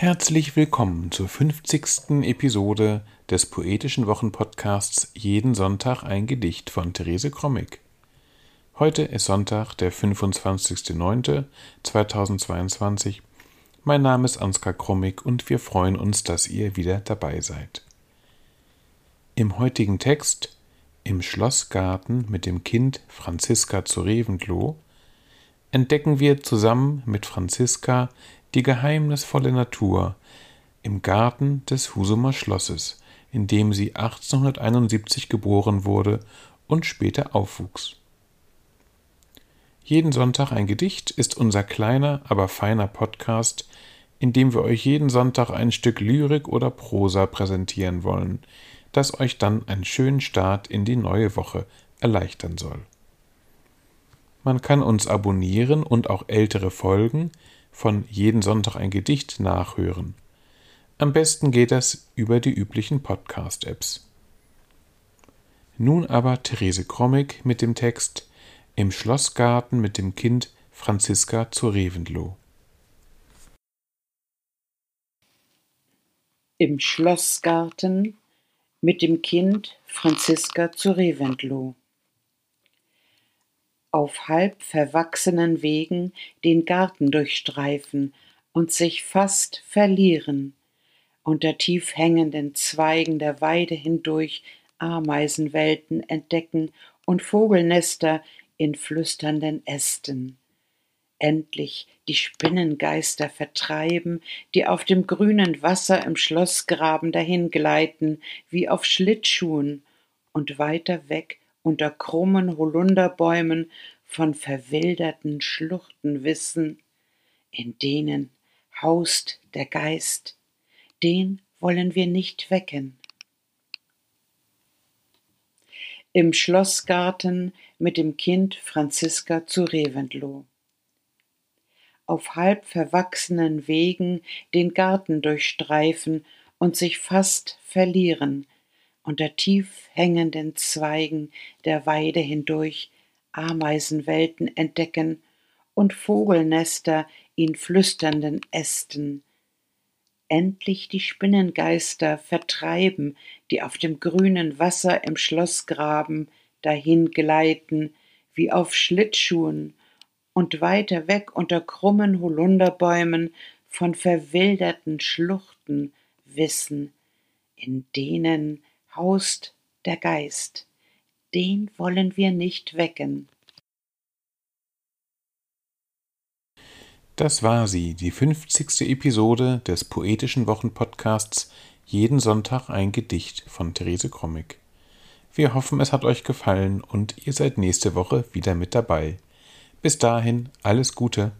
Herzlich willkommen zur 50. Episode des poetischen Wochenpodcasts Jeden Sonntag ein Gedicht von Therese Krommig. Heute ist Sonntag, der 25.09.2022. Mein Name ist Ansgar Krommig und wir freuen uns, dass ihr wieder dabei seid. Im heutigen Text Im Schlossgarten mit dem Kind Franziska zu Reventlow entdecken wir zusammen mit Franziska die geheimnisvolle Natur im Garten des Husumer Schlosses, in dem sie 1871 geboren wurde und später aufwuchs. Jeden Sonntag ein Gedicht ist unser kleiner, aber feiner Podcast, in dem wir euch jeden Sonntag ein Stück Lyrik oder Prosa präsentieren wollen, das euch dann einen schönen Start in die neue Woche erleichtern soll. Man kann uns abonnieren und auch ältere Folgen, von Jeden Sonntag ein Gedicht nachhören. Am besten geht das über die üblichen Podcast-Apps. Nun aber Therese Krommig mit dem Text Im Schlossgarten mit dem Kind Franziska zu Reventlow. Im Schlossgarten mit dem Kind Franziska zu Reventlow auf halb verwachsenen Wegen den Garten durchstreifen und sich fast verlieren, unter tief hängenden Zweigen der Weide hindurch Ameisenwelten entdecken und Vogelnester in flüsternden Ästen. Endlich die Spinnengeister vertreiben, die auf dem grünen Wasser im Schlossgraben dahingleiten, wie auf Schlittschuhen, und weiter weg unter krummen Holunderbäumen von verwilderten Schluchten wissen, in denen haust der Geist, den wollen wir nicht wecken. Im Schlossgarten mit dem Kind Franziska zu Reventlow. Auf halb verwachsenen Wegen den Garten durchstreifen und sich fast verlieren, unter tief hängenden Zweigen der Weide hindurch Ameisenwelten entdecken und Vogelnester in flüsternden Ästen. Endlich die Spinnengeister vertreiben, die auf dem grünen Wasser im Schlossgraben dahin gleiten, wie auf Schlittschuhen, und weiter weg unter krummen Holunderbäumen von verwilderten Schluchten wissen, in denen haust der Geist, den wollen wir nicht wecken. Das war sie, die 50. Episode des poetischen Wochenpodcasts Jeden Sonntag ein Gedicht von Therese Krommig. Wir hoffen, es hat euch gefallen und ihr seid nächste Woche wieder mit dabei. Bis dahin alles Gute.